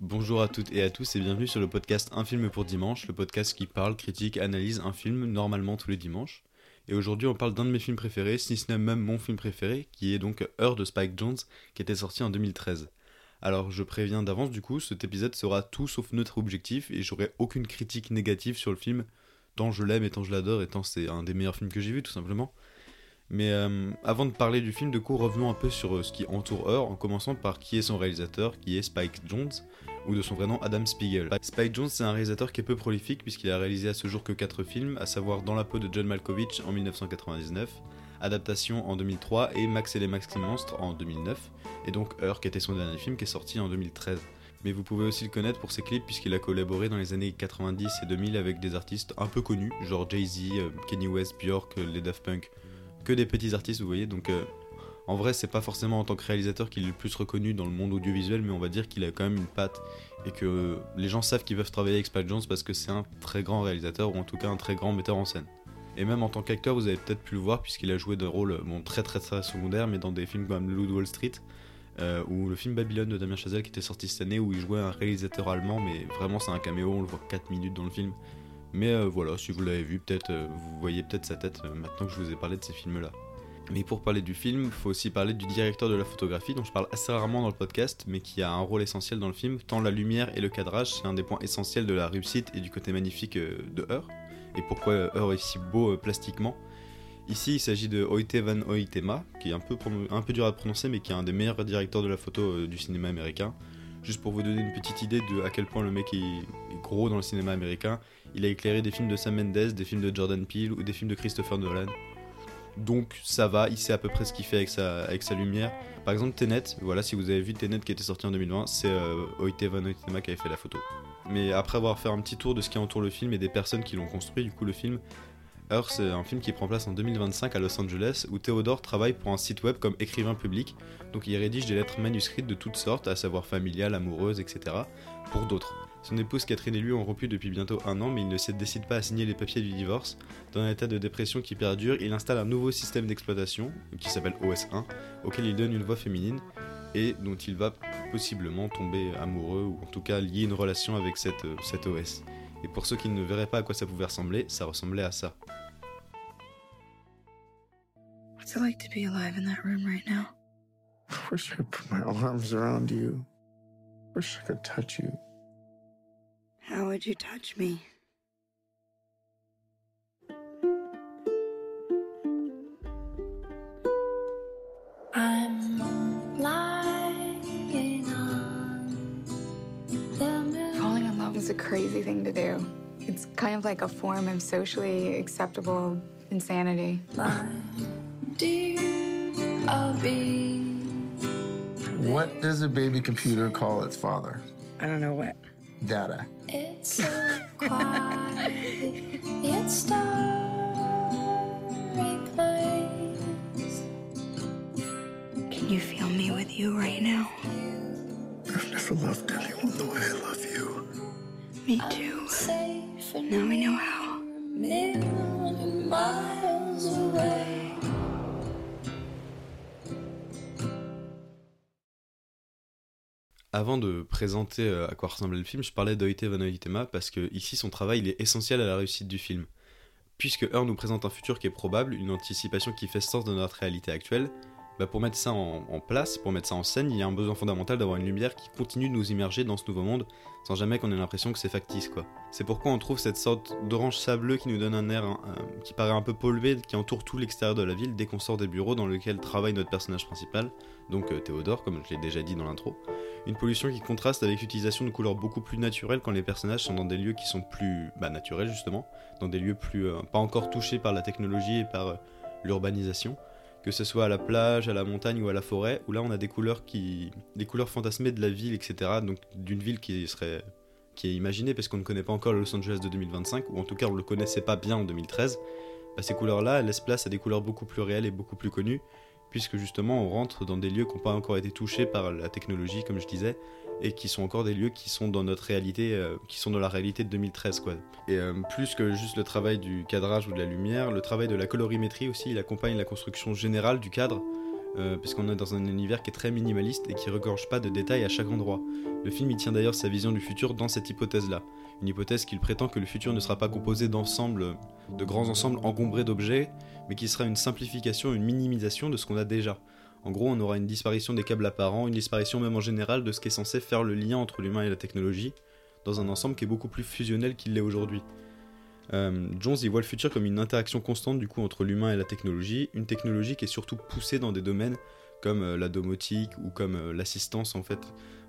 Bonjour à toutes et à tous et bienvenue sur le podcast Un film pour dimanche, le podcast qui parle, critique, analyse un film normalement tous les dimanches. Et aujourd'hui on parle d'un de mes films préférés, si ce n'est même mon film préféré, qui est donc Heure de Spike Jones, qui était sorti en 2013. Alors je préviens d'avance du coup, cet épisode sera tout sauf neutre objectif et j'aurai aucune critique négative sur le film, tant je l'aime et tant je l'adore et tant c'est un des meilleurs films que j'ai vu tout simplement. Mais euh, avant de parler du film, de coup, revenons un peu sur euh, ce qui entoure Heure, en commençant par qui est son réalisateur, qui est Spike Jones, ou de son vrai nom Adam Spiegel. Spike Jones, c'est un réalisateur qui est peu prolifique puisqu'il a réalisé à ce jour que 4 films, à savoir Dans la peau de John Malkovich en 1999, Adaptation en 2003 et Max et les Maxi Monstres en 2009, et donc Heure qui était son dernier film qui est sorti en 2013. Mais vous pouvez aussi le connaître pour ses clips puisqu'il a collaboré dans les années 90 et 2000 avec des artistes un peu connus, genre Jay-Z, euh, Kenny West, Björk, les Daft Punk, que des petits artistes vous voyez, donc euh, en vrai c'est pas forcément en tant que réalisateur qu'il est le plus reconnu dans le monde audiovisuel, mais on va dire qu'il a quand même une patte et que les gens savent qu'ils peuvent travailler avec Spike Jones parce que c'est un très grand réalisateur ou en tout cas un très grand metteur en scène. Et même en tant qu'acteur, vous avez peut-être pu le voir puisqu'il a joué des rôles bon, très très très secondaires, mais dans des films comme Loup Wall Street euh, ou le film Babylone de Damien Chazelle qui était sorti cette année où il jouait un réalisateur allemand, mais vraiment c'est un caméo, on le voit 4 minutes dans le film. Mais euh, voilà, si vous l'avez vu, peut-être euh, vous voyez peut-être sa tête euh, maintenant que je vous ai parlé de ces films-là. Mais pour parler du film, il faut aussi parler du directeur de la photographie, dont je parle assez rarement dans le podcast, mais qui a un rôle essentiel dans le film, tant la lumière et le cadrage, c'est un des points essentiels de la réussite et du côté magnifique de Heure. Et pourquoi Heure est si beau plastiquement Ici, il s'agit de Oite van Oitema, qui est un peu, un peu dur à prononcer, mais qui est un des meilleurs directeurs de la photo du cinéma américain. Juste pour vous donner une petite idée de à quel point le mec est, gros dans le cinéma américain, il a éclairé des films de Sam Mendes, des films de Jordan Peele ou des films de Christopher Nolan. Donc ça va, il sait à peu près ce qu'il fait avec sa, avec sa lumière. Par exemple, Tenet, voilà, si vous avez vu Tenet qui était sorti en 2020, c'est euh, Oite van Oitema qui avait fait la photo. Mais après avoir fait un petit tour de ce qui entoure le film et des personnes qui l'ont construit, du coup, le film, Heure, c'est un film qui prend place en 2025 à Los Angeles, où Theodore travaille pour un site web comme écrivain public, donc il rédige des lettres manuscrites de toutes sortes, à savoir familiales, amoureuses, etc., pour d'autres. Son épouse Catherine et lui ont rompu depuis bientôt un an, mais il ne se décide pas à signer les papiers du divorce. Dans un état de dépression qui perdure, il installe un nouveau système d'exploitation, qui s'appelle OS1, auquel il donne une voix féminine, et dont il va possiblement tomber amoureux, ou en tout cas lier une relation avec cette, euh, cette OS. Et pour ceux qui ne verraient pas à quoi ça pouvait ressembler, ça ressemblait à ça. What's it like to be alive in that room right now? I Wish I could put my arms around you. I Wish I could touch you. How would you touch me? I'm lying on the moon. Falling in love is a crazy thing to do. It's kind of like a form of socially acceptable insanity. My dear, I'll be What does a baby computer call its father? I don't know what. Data. It's so quiet. It's starry place. Can you feel me with you right now? I've never loved anyone the way I love you. Me too. Safe and Now we know how. million miles away. Avant de présenter euh, à quoi ressemblait le film, je parlais d'Oite van Oitema parce que ici son travail il est essentiel à la réussite du film. Puisque Heure nous présente un futur qui est probable, une anticipation qui fait sens de notre réalité actuelle, bah pour mettre ça en, place, pour mettre ça en scène, il y a un besoin fondamental d'avoir une lumière qui continue de nous immerger dans ce nouveau monde sans jamais qu'on ait l'impression que c'est factice. C'est pourquoi on trouve cette sorte d'orange sableux qui nous donne un air qui paraît un peu pollué, qui entoure tout l'extérieur de la ville dès qu'on sort des bureaux dans lesquels travaille notre personnage principal, donc euh, Théodore comme je l'ai déjà dit dans l'intro. Une pollution qui contraste avec l'utilisation de couleurs beaucoup plus naturelles quand les personnages sont dans des lieux qui sont plus bah, naturels justement, dans des lieux plus euh, pas encore touchés par la technologie et par euh, l'urbanisation, que ce soit à la plage, à la montagne ou à la forêt, où là on a des couleurs qui, des couleurs fantasmées de la ville, etc. Donc d'une ville qui serait, qui est imaginée parce qu'on ne connaît pas encore Los Angeles de 2025, ou en tout cas on le connaissait pas bien en 2013. Bah, ces couleurs-là, laissent place à des couleurs beaucoup plus réelles et beaucoup plus connues, puisque justement on rentre dans des lieux qui n'ont pas encore été touchés par la technologie, comme je disais, et qui sont encore des lieux qui sont dans notre réalité, euh, qui sont dans la réalité de 2013 quoi. Et euh, plus que juste le travail du cadrage ou de la lumière, le travail de la colorimétrie aussi, il accompagne la construction générale du cadre, euh, puisqu'on est dans un univers qui est très minimaliste et qui regorge pas de détails à chaque endroit. Le film y tient d'ailleurs sa vision du futur dans cette hypothèse-là, une hypothèse qu'il prétend que le futur ne sera pas composé d'ensembles, de grands ensembles encombrés d'objets, mais qui sera une simplification, une minimisation de ce qu'on a déjà. En gros, on aura une disparition des câbles apparents, une disparition même en général de ce qui est censé faire le lien entre l'humain et la technologie, dans un ensemble qui est beaucoup plus fusionnel qu'il l'est aujourd'hui. Euh, Jones y voit le futur comme une interaction constante du coup entre l'humain et la technologie, une technologie qui est surtout poussée dans des domaines comme euh, la domotique ou comme euh, l'assistance en fait.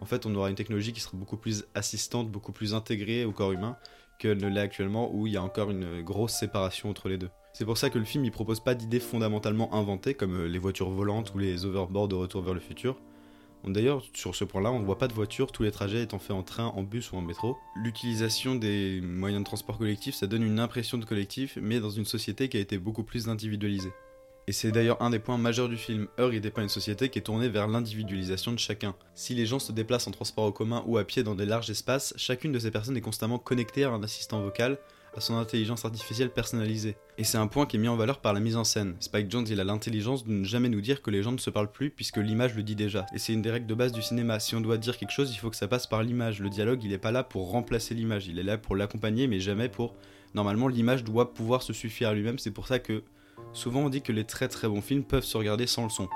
En fait, on aura une technologie qui sera beaucoup plus assistante, beaucoup plus intégrée au corps humain qu'elle ne l'est actuellement où il y a encore une grosse séparation entre les deux. C'est pour ça que le film ne propose pas d'idées fondamentalement inventées comme euh, les voitures volantes ou les overboards de retour vers le futur. D'ailleurs, sur ce point-là, on ne voit pas de voiture, tous les trajets étant faits en train, en bus ou en métro. L'utilisation des moyens de transport collectif, ça donne une impression de collectif, mais dans une société qui a été beaucoup plus individualisée. Et c'est d'ailleurs un des points majeurs du film. Heure, il pas une société qui est tournée vers l'individualisation de chacun. Si les gens se déplacent en transport en commun ou à pied dans des larges espaces, chacune de ces personnes est constamment connectée à un assistant vocal, à son intelligence artificielle personnalisée. Et c'est un point qui est mis en valeur par la mise en scène. Spike Jones, il a l'intelligence de ne jamais nous dire que les gens ne se parlent plus puisque l'image le dit déjà. Et c'est une des règles de base du cinéma. Si on doit dire quelque chose, il faut que ça passe par l'image. Le dialogue, il est pas là pour remplacer l'image, il est là pour l'accompagner, mais jamais pour. Normalement, l'image doit pouvoir se suffire à lui-même. C'est pour ça que souvent on dit que les très très bons films peuvent se regarder sans le son.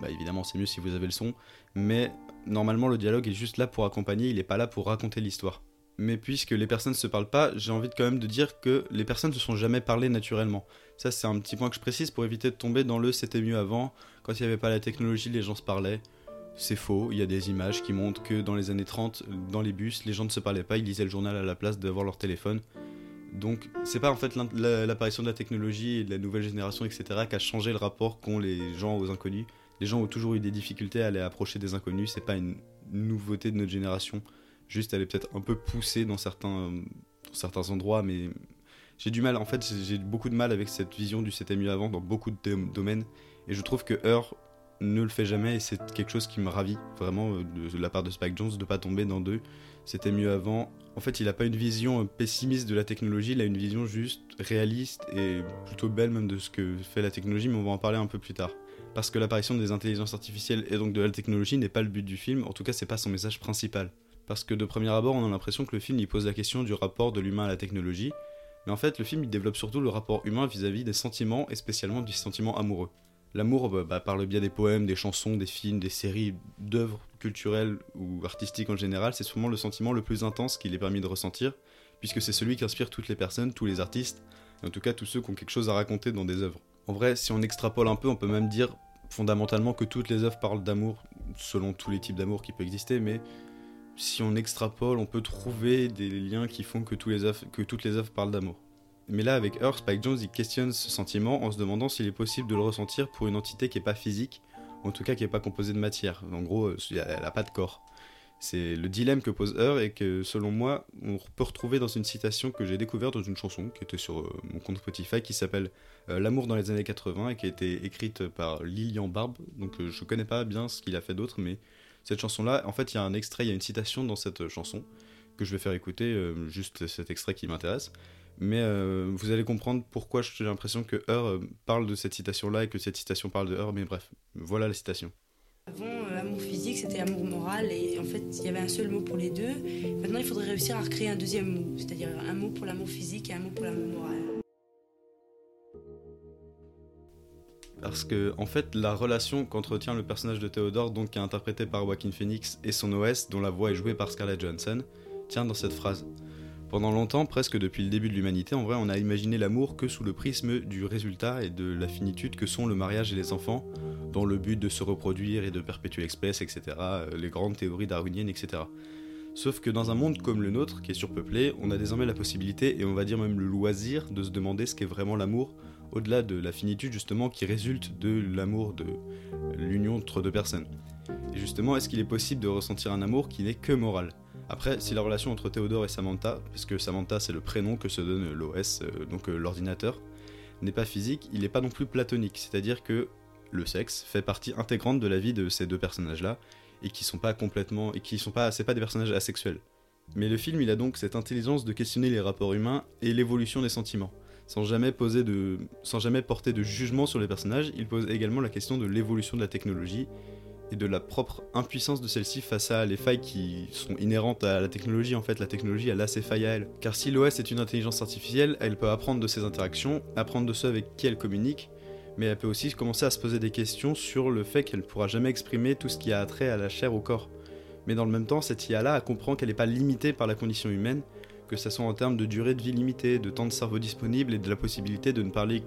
Bah évidemment, c'est mieux si vous avez le son, mais normalement le dialogue est juste là pour accompagner, il est pas là pour raconter l'histoire mais puisque les personnes ne se parlent pas, j'ai envie de quand même de dire que les personnes ne se sont jamais parlé naturellement. Ça, c'est un petit point que je précise pour éviter de tomber dans le c'était mieux avant. Quand il n'y avait pas la technologie, les gens se parlaient. C'est faux, il y a des images qui montrent que dans les années 30, dans les bus, les gens ne se parlaient pas, ils lisaient le journal à la place d'avoir leur téléphone. Donc, c'est pas en fait l'apparition de la technologie et de la nouvelle génération, etc., qui a changé le rapport qu'ont les gens aux inconnus. Les gens ont toujours eu des difficultés à aller approcher des inconnus, c'est pas une nouveauté de notre génération. Juste, elle est peut-être un peu poussée dans certains, dans certains endroits, mais j'ai du mal. En fait, j'ai beaucoup de mal avec cette vision du c'était mieux avant dans beaucoup de domaines. Et je trouve que Heur ne le fait jamais et c'est quelque chose qui me ravit vraiment euh, de, la part de Spike Jones de pas tomber dans deux. C'était mieux avant. En fait, il n'a pas une vision euh, pessimiste de la technologie, il a une vision juste réaliste et plutôt belle même de ce que fait la technologie, mais on va en parler un peu plus tard. Parce que l'apparition des intelligences artificielles et donc de la technologie n'est pas le but du film, en tout cas c'est pas son message principal parce que de premier abord, on a l'impression que le film y pose la question du rapport de l'humain à la technologie, mais en fait, le film il développe surtout le rapport humain vis-à-vis des sentiments, et spécialement du sentiment amoureux. L'amour, bah, bah, par le biais des poèmes, des chansons, des films, des séries, d'œuvres culturelles ou artistiques en général, c'est souvent le sentiment le plus intense qu'il est permis de ressentir, puisque c'est celui qui inspire toutes les personnes, tous les artistes, et en tout cas tous ceux qui ont quelque chose à raconter dans des œuvres. En vrai, si on extrapole un peu, on peut même dire fondamentalement que toutes les œuvres parlent d'amour, selon tous les types d'amour qui peuvent exister, mais si on extrapole, on peut trouver des liens qui font que, toutes les œuvres parlent d'amour. Mais là, avec Earth, Spike Jones, il questionne ce sentiment en se demandant s'il est possible de le ressentir pour une entité qui n'est pas physique, en tout cas qui n'est pas composée de matière. En gros, elle n'a pas de corps. C'est le dilemme que pose Earth et que, selon moi, on peut retrouver dans une citation que j'ai découverte dans une chanson qui était sur euh, mon compte Spotify qui s'appelle euh, L'amour dans les années 80 et qui a été écrite par Lilian Barbe. Donc euh, je connais pas bien ce qu'il a fait d'autre, mais cette chanson-là, en fait, il y a un extrait, il y a une citation dans cette chanson que je vais faire écouter, euh, juste cet extrait qui m'intéresse. Mais euh, vous allez comprendre pourquoi j'ai l'impression que Heur euh, parle de cette citation-là et que cette citation parle de Heur, mais bref, voilà la citation. Avant, amour physique, c'était amour moral, et en fait, il y avait un seul mot pour les deux. Maintenant, il faudrait réussir à recréer un deuxième mot, c'est-à-dire un mot pour l'amour physique et un mot pour l'amour moral. Parce que en fait la relation qu'entretient le personnage de Theodore, donc qui est interprété par Joaquin Phoenix, et son OS, dont la voix est jouée par Scarlett Johansson, tient dans cette phrase. Pendant longtemps, presque depuis le début de l'humanité, en vrai, on a imaginé l'amour que sous le prisme du résultat et de la finitude que sont le mariage et les enfants, dans le but de se reproduire et de perpétuer l'espèce, etc., euh, les grandes théories darwiniennes, etc. Sauf que dans un monde comme le nôtre, qui est surpeuplé, on a désormais la possibilité, et on va dire même le loisir, de se demander ce qu'est vraiment l'amour au-delà de la finitude justement qui résulte de l'amour, de l'union entre deux personnes. Et justement, est-ce qu'il est possible de ressentir un amour qui n'est que moral? Après, si la relation entre Théodore et Samantha, puisque Samantha c'est le prénom que se donne l'OS, euh, donc euh, l'ordinateur, n'est pas physique, il n'est pas non plus platonique, c'est-à-dire que le sexe fait partie intégrante de la vie de ces deux personnages-là, et qui sont pas complètement, et qui sont pas, c'est pas des personnages asexuels. Mais le film, il a donc cette intelligence de questionner les rapports humains et l'évolution des sentiments. Sans jamais, porter de jugement sur les personnages, il pose également la question de l'évolution de la technologie et de la propre impuissance de celle-ci face à les failles qui sont inhérentes à la technologie. En fait, la technologie, a ses failles à elle. Car si l'OS est une intelligence artificielle, elle peut apprendre de ses interactions, apprendre de ceux avec qui elle communique, mais elle peut aussi commencer à se poser des questions sur le fait qu'elle ne pourra jamais exprimer tout ce qui a attrait à la chair au corps. Mais dans le même temps, cette IA-là, comprend qu'elle n'est pas limitée par la condition humaine, que ce soit en termes de durée de vie limitée, de temps de cerveau disponible et de la possibilité de ne parler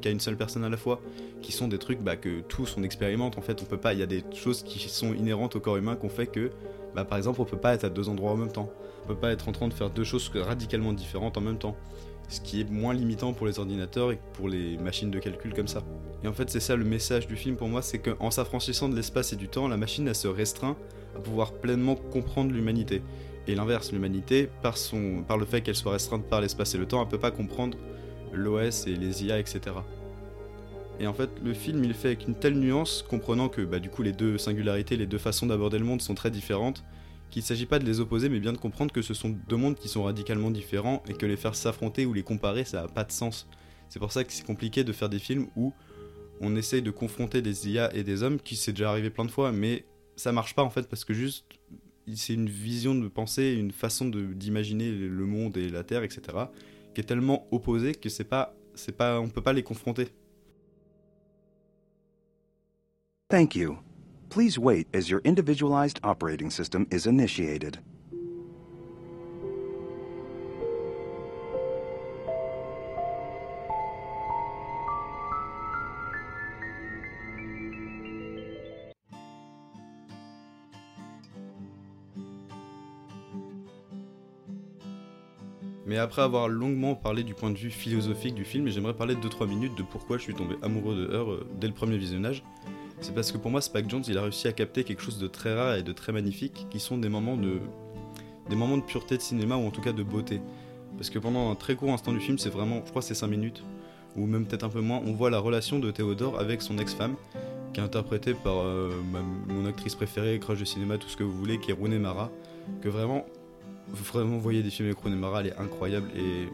qu'à une seule personne à la fois, qui sont des trucs bah, que tous on expérimente en fait. On peut pas, il y a des choses qui sont inhérentes au corps humain qu'on fait que, bah, par exemple, on peut pas être à deux endroits en même temps. On peut pas être en train de faire deux choses radicalement différentes en même temps ce qui est moins limitant pour les ordinateurs et pour les machines de calcul comme ça. Et en fait, c'est ça le message du film pour moi, c'est qu'en s'affranchissant de l'espace et du temps, la machine elle se restreint à pouvoir pleinement comprendre l'humanité. Et l'inverse, l'humanité, par, par le fait qu'elle soit restreinte par l'espace et le temps, elle peut pas comprendre l'OS et les IA, etc. Et en fait, le film, il fait avec une telle nuance, comprenant que bah, du coup les deux singularités, les deux façons d'aborder le monde sont très différentes, qu'il ne s'agit pas de les opposer, mais bien de comprendre que ce sont deux mondes qui sont radicalement différents et que les faire s'affronter ou les comparer, ça n'a pas de sens. C'est pour ça que c'est compliqué de faire des films où on essaye de confronter des IA et des hommes, qui s'est déjà arrivé plein de fois, mais ça marche pas en fait, parce que juste, c'est une vision de pensée, une façon d'imaginer le monde et la Terre, etc., qui est tellement opposée que c'est pas, c'est pas, on peut pas les confronter. Thank you. Please wait as your individualized operating system is initiated. Mais après avoir longuement parlé du point de vue philosophique du film, j'aimerais parler de 2-3 minutes de pourquoi je suis tombé amoureux de Heur euh, dès le premier visionnage. C'est parce que pour moi, Spike Jones, il a réussi à capter quelque chose de très rare et de très magnifique, qui sont des moments de, des moments de pureté de cinéma ou en tout cas de beauté. Parce que pendant un très court instant du film, c'est vraiment, je crois, c'est 5 minutes, ou même peut-être un peu moins, on voit la relation de Théodore avec son ex-femme, qui est interprétée par euh, mon actrice préférée, crush de cinéma, tout ce que vous voulez, qui est Rooney Mara, que vraiment, vraiment voyez des films avec Rooney Mara, elle est incroyable et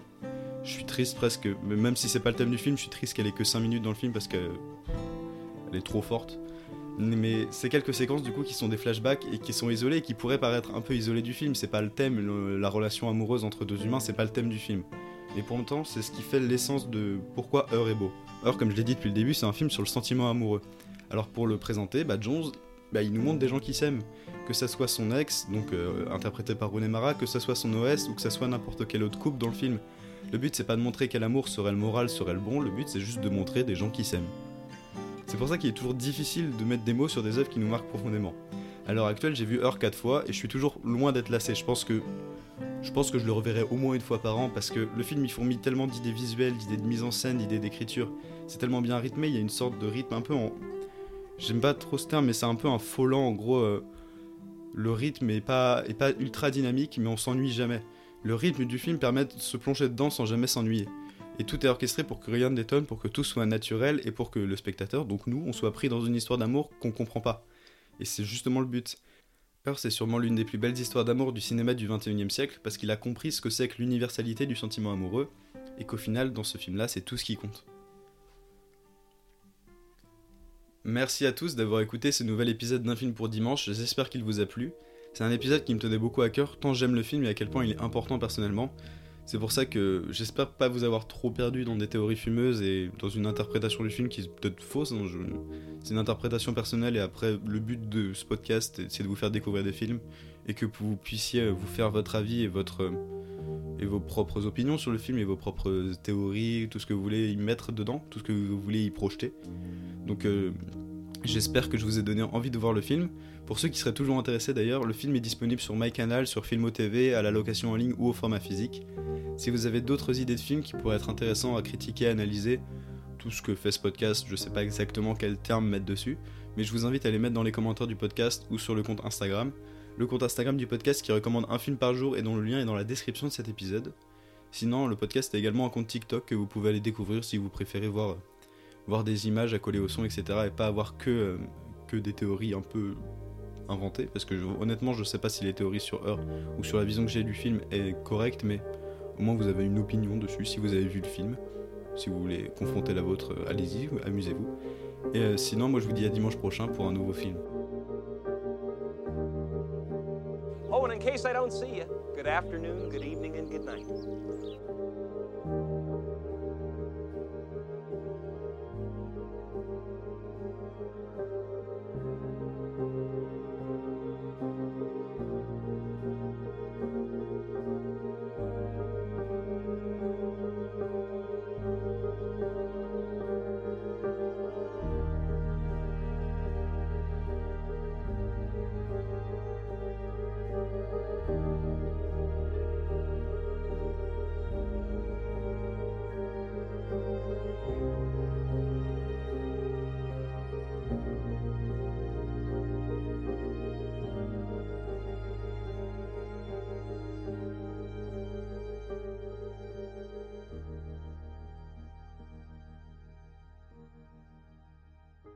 je suis triste presque, même si c'est pas le thème du film, je suis triste qu'elle ait que 5 minutes dans le film parce que elle est trop forte. Mais c'est quelques séquences du coup qui sont des flashbacks et qui sont isolées et qui pourraient paraître un peu isolées du film. C'est pas le thème, la relation amoureuse entre deux humains, c'est pas le thème du film. Mais pour autant, c'est ce qui fait l'essence de pourquoi Heure est beau. Heure, comme je l'ai dit depuis le début, c'est un film sur le sentiment amoureux. Alors pour le présenter, bah, Jones, bah, il nous montre des gens qui s'aiment. Que ça soit son ex, donc euh, interprété par Rooney Mara, que ça soit son OS ou que ça soit n'importe quel autre couple dans le film. Le but c'est pas de montrer quel amour serait le moral, serait le bon, le but c'est juste de montrer des gens qui s'aiment. C'est pour ça qu'il est toujours difficile de mettre des mots sur des œuvres qui nous marquent profondément. À l'heure actuelle, j'ai vu Heure 4 fois et je suis toujours loin d'être lassé. Je pense que je pense que je le reverrai au moins une fois par an parce que le film il fourmille tellement d'idées visuelles, d'idées de mise en scène, d'idées d'écriture. C'est tellement bien rythmé, il y a une sorte de rythme un peu en j'aime pas trop ce terme mais c'est un peu un faux lent en gros euh, le rythme est pas est pas ultra dynamique mais on s'ennuie jamais. Le rythme du film permet de se plonger dedans sans jamais s'ennuyer. Et tout est orchestré pour que rien ne détonne, pour que tout soit naturel et pour que le spectateur, donc nous, on soit pris dans une histoire d'amour qu'on comprend pas. Et c'est justement le but. Heure, c'est sûrement l'une des plus belles histoires d'amour du cinéma du 21e siècle parce qu'il a compris ce que c'est que l'universalité du sentiment amoureux et qu'au final, dans ce film-là, c'est tout ce qui compte. Merci à tous d'avoir écouté ce nouvel épisode d'un film pour dimanche, j'espère qu'il vous a plu. C'est un épisode qui me tenait beaucoup à cœur, tant j'aime le film et à quel point il est important personnellement. C'est pour ça que j'espère pas vous avoir trop perdu dans des théories fumeuses et dans une interprétation du film qui est peut-être fausse. hein, C'est une interprétation personnelle et après le but de ce podcast c'est de vous faire découvrir des films et que vous puissiez vous faire votre avis et votre et vos propres opinions sur le film et vos propres théories, tout ce que vous voulez y mettre dedans, tout ce que vous voulez y projeter. Donc euh, j'espère que je vous ai donné envie de voir le film. Pour ceux qui seraient toujours intéressés d'ailleurs, le film est disponible sur MyCanal, sur Filmo TV, à la location en ligne ou au format physique. Si vous avez d'autres idées de films qui pourraient être intéressants à critiquer, à analyser, tout ce que fait ce podcast, je sais pas exactement quel terme mettre dessus, mais je vous invite à les mettre dans les commentaires du podcast ou sur le compte Instagram. Le compte Instagram du podcast qui recommande un film par jour et dont le lien est dans la description de cet épisode. Sinon, le podcast a également un compte TikTok que vous pouvez aller découvrir si vous préférez voir, voir des images à coller au son, etc. et pas avoir que, euh, que des théories un peu inventées. Parce que honnêtement, je sais pas si les théories sur Heure ou sur la vision que j'ai du film est correcte, mais au moins vous avez une opinion dessus si vous avez vu le film. Si vous voulez confronter la vôtre, euh, allez-y, amusez-vous. Et euh, sinon, moi je vous dis à dimanche prochain pour un nouveau film. Oh, and in case I don't see you, good afternoon, good evening, and good night.